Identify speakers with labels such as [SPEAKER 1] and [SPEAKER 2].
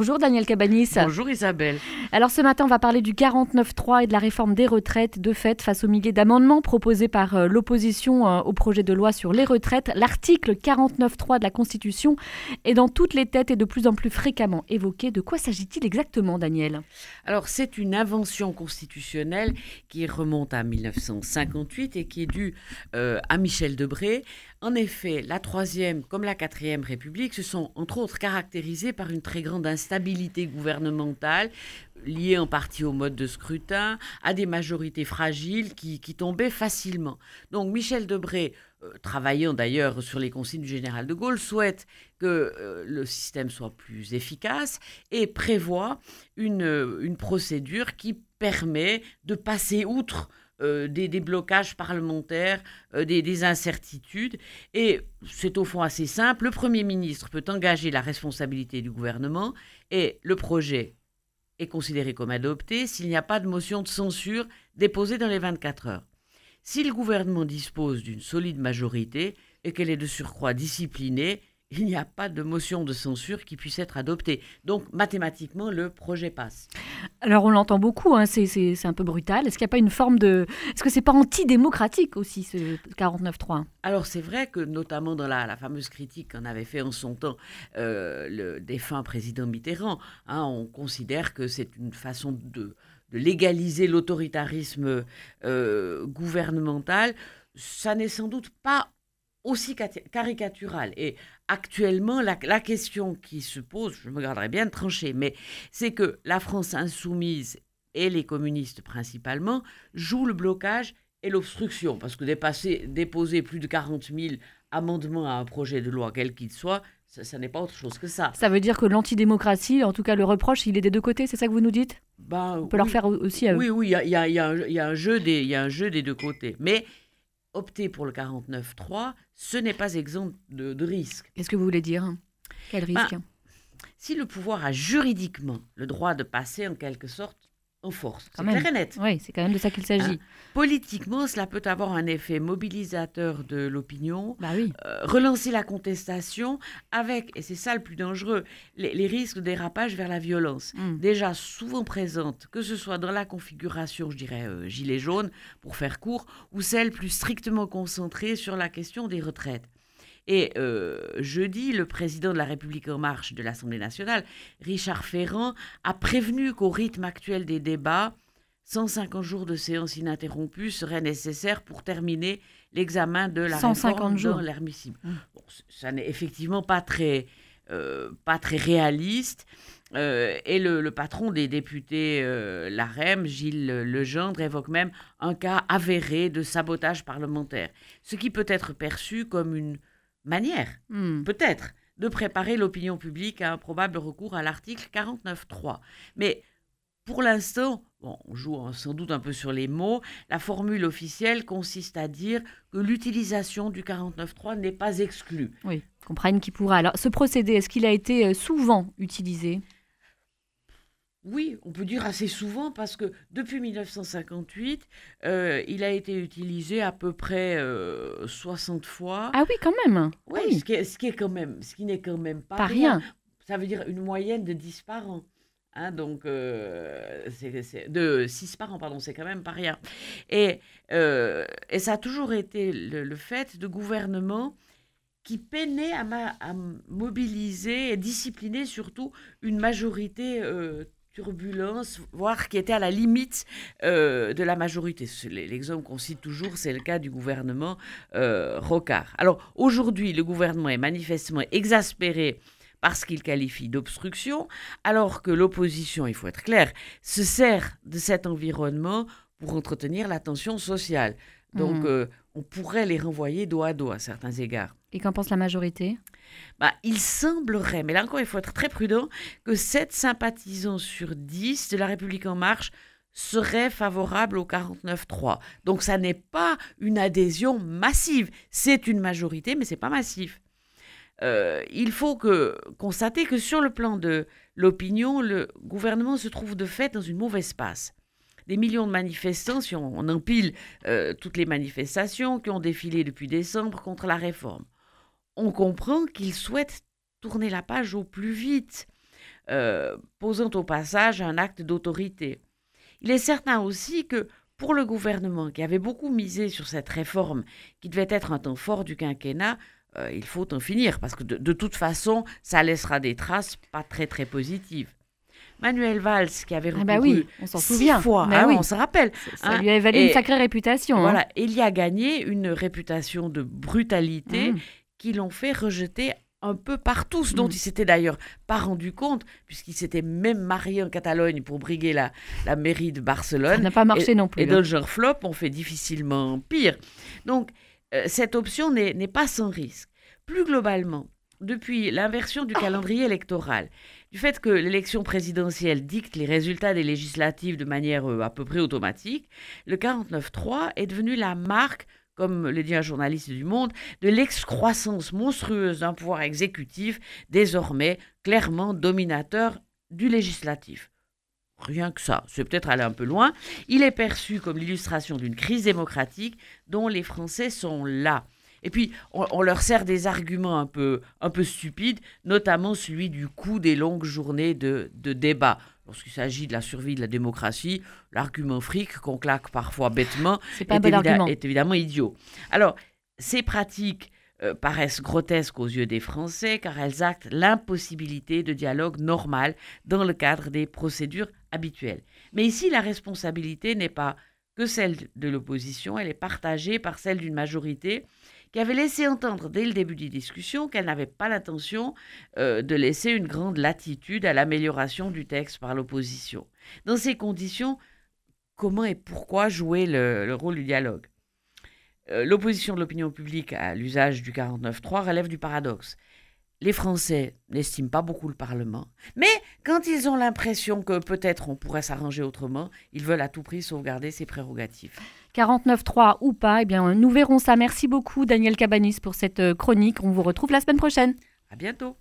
[SPEAKER 1] Bonjour Daniel Cabanis.
[SPEAKER 2] Bonjour Isabelle.
[SPEAKER 1] Alors ce matin, on va parler du 49.3 et de la réforme des retraites. De fait, face aux milliers d'amendements proposés par euh, l'opposition euh, au projet de loi sur les retraites, l'article 49.3 de la Constitution est dans toutes les têtes et de plus en plus fréquemment évoqué. De quoi s'agit-il exactement, Daniel?
[SPEAKER 2] Alors c'est une invention constitutionnelle qui remonte à 1958 et qui est due euh, à Michel Debré. En effet, la troisième comme la quatrième République se sont entre autres caractérisées par une très grande instabilité gouvernementale, liée en partie au mode de scrutin, à des majorités fragiles qui, tombaient facilement. Donc Michel Debré, euh, travaillant d'ailleurs sur les consignes du général de Gaulle, souhaite que euh, le système soit plus efficace et prévoit une, une procédure qui permet de passer outre euh, des, blocages parlementaires, euh, des, incertitudes. Et c'est au fond assez simple. Le Premier ministre peut engager la responsabilité du gouvernement et le projet est considéré comme adopté s'il n'y a pas de motion de censure déposée dans les 24 heures. Si le gouvernement dispose d'une solide majorité et qu'elle est de surcroît disciplinée, il n'y a pas de motion de censure qui puisse être adoptée. Donc mathématiquement, le projet passe.
[SPEAKER 1] Alors on l'entend beaucoup, hein, c'est un peu brutal. Est-ce qu'il n'y a pas une forme de... Est-ce que c'est pas antidémocratique aussi, ce 49.3
[SPEAKER 2] Alors c'est vrai que notamment dans la, fameuse critique qu'on avait fait en son temps euh, le défunt président Mitterrand, hein, on considère que c'est une façon de, légaliser l'autoritarisme euh, gouvernemental. Ça n'est sans doute pas aussi caricatural. Et actuellement, la, question qui se pose, je me garderai bien de trancher, mais c'est que la France insoumise et les communistes principalement jouent le blocage et l'obstruction. Parce que dépasser, déposer plus de 40 000 amendements à un projet de loi, quel qu'il soit, ça, n'est pas autre chose que ça.
[SPEAKER 1] Ça veut dire que l'antidémocratie, en tout cas le reproche, il est des deux côtés, c'est ça que vous nous dites?
[SPEAKER 2] Ben,
[SPEAKER 1] On peut leur faire aussi à eux.
[SPEAKER 2] Oui, oui, il y a, y a un jeu des deux côtés. Mais opter pour le 49-3, ce n'est pas exempt de, risque.
[SPEAKER 1] Qu'est-ce que vous voulez dire? Quel ben, risque?
[SPEAKER 2] Si le pouvoir a juridiquement le droit de passer en quelque sorte en force. C'est clair et net.
[SPEAKER 1] Oui, c'est quand même de ça qu'il s'agit. Hein,
[SPEAKER 2] politiquement, cela peut avoir un effet mobilisateur de l'opinion,
[SPEAKER 1] bah oui.
[SPEAKER 2] Euh, relancer la contestation avec, et c'est ça le plus dangereux, les, risques de dérapage vers la violence. Hmm. Déjà souvent présentes, que ce soit dans la configuration, je dirais, euh, gilet jaune, pour faire court, ou celle plus strictement concentrée sur la question des retraites. Et euh, jeudi, le président de la République en marche de l'Assemblée nationale, Richard Ferrand, a prévenu qu'au rythme actuel des débats, 150 jours de séance ininterrompue seraient nécessaires pour terminer l'examen de la 150 réforme jours. dans l'admissible. Mmh. ça n'est effectivement pas très, euh, pas très réaliste. Euh, et le, patron des députés euh, l'AREM, Gilles Legendre, évoque même un cas avéré de sabotage parlementaire, ce qui peut être perçu comme une manière, hmm. peut-être, de préparer l'opinion publique à un probable recours à l'article 49.3. Mais pour l'instant, bon, on joue sans doute un peu sur les mots, la formule officielle consiste à dire que l'utilisation du 49.3 n'est pas exclue.
[SPEAKER 1] Oui, comprenne qui pourra. Alors, ce procédé, est-ce qu'il a été euh, souvent utilisé?
[SPEAKER 2] Oui, on peut dire assez souvent parce que depuis 1958, euh, il a été utilisé à peu près 60 euh, fois.
[SPEAKER 1] Ah oui, quand même.
[SPEAKER 2] Oui, Ce, qui est, quand même, ce qui n'est quand même pas, rien. Ça veut dire une moyenne de 10 par an. Hein, donc, euh, de 6 par an, pardon, c'est quand même pas rien. Et, et ça a toujours été le, fait de gouvernements qui peinaient à, à, mobiliser et discipliner surtout une majorité turbulence, voire qui était à la limite euh, de la majorité. L'exemple qu'on cite toujours, c'est le cas du gouvernement euh, Rocard. Alors aujourd'hui, le gouvernement est manifestement exaspéré par ce qu'il qualifie d'obstruction, alors que l'opposition, il faut être clair, se sert de cet environnement pour entretenir la tension sociale. Donc, mmh. euh, on pourrait les renvoyer dos à dos à certains égards.
[SPEAKER 1] Et qu'en pense la majorité?
[SPEAKER 2] Bah, Il semblerait, mais là encore il faut être très prudent, que 7 sympathisants sur 10 de la République en marche seraient favorables au 49-3. Donc ça n'est pas une adhésion massive, c'est une majorité, mais c'est pas massif. Euh, il faut que, constater que sur le plan de l'opinion, le gouvernement se trouve de fait dans une mauvaise passe des millions de manifestants, si on, empile euh, toutes les manifestations qui ont défilé depuis décembre contre la réforme on comprend qu'ils souhaitent tourner la page au plus vite. euh, posant au passage un acte d'autorité. Il est certain aussi que pour le gouvernement qui avait beaucoup misé sur cette réforme qui devait être un temps fort du quinquennat, euh, il faut en finir parce que de, toute façon, ça laissera des traces pas très très positives. Manuel Valls, qui avait ah bah oui, on s'en souvient. fois, hein, on se rappelle.
[SPEAKER 1] Ça, hein. lui a valu une sacrée réputation. Hein.
[SPEAKER 2] Voilà, il y a gagné une réputation de brutalité mmh. qui l'ont fait rejeter un peu partout, ce dont mm. il s'était d'ailleurs pas rendu compte, puisqu'il s'était même marié en Catalogne pour briguer la, la mairie de Barcelone. Ça
[SPEAKER 1] n'a pas marché non plus.
[SPEAKER 2] Et le flop, on fait difficilement pire. Donc, euh, cette option n'est pas sans risque. Plus globalement, depuis l'inversion du calendrier électoral, du fait que l'élection présidentielle dicte les résultats des législatives de manière euh, à peu près automatique, le 49-3 est devenu la marque comme le dit un journaliste du Monde, de l'excroissance monstrueuse d'un pouvoir exécutif désormais clairement dominateur du législatif. Rien que ça, c'est peut-être aller un peu loin. Il est perçu comme l'illustration d'une crise démocratique dont les Français sont là. Et puis, on, leur sert des arguments un peu, un peu stupides, notamment celui du coût des longues journées de, de débat lorsqu'il s'agit de la survie de la démocratie, l'argument fric qu'on claque parfois bêtement est, évidemment idiot. Alors, ces pratiques euh, paraissent grotesques aux yeux des Français car elles actent l'impossibilité de dialogue normal dans le cadre des procédures habituelles. Mais ici, la responsabilité n'est pas que celle de l'opposition, elle est partagée par celle d'une majorité qui avait laissé entendre dès le début des discussions qu'elle n'avait pas l'intention euh, de laisser une grande latitude à l'amélioration du texte par l'opposition. Dans ces conditions, comment et pourquoi jouer le, rôle du dialogue? Euh, L'opposition de l'opinion publique à l'usage du 49.3 relève du paradoxe. Les Français n'estiment pas beaucoup le Parlement, mais quand ils ont l'impression que peut-être on pourrait s'arranger autrement, ils veulent à tout prix sauvegarder ses prérogatives.
[SPEAKER 1] 49.3 ou pas, eh bien, nous verrons ça. Merci beaucoup, Daniel Cabanis, pour cette euh, chronique. On vous retrouve la semaine prochaine.
[SPEAKER 2] À bientôt.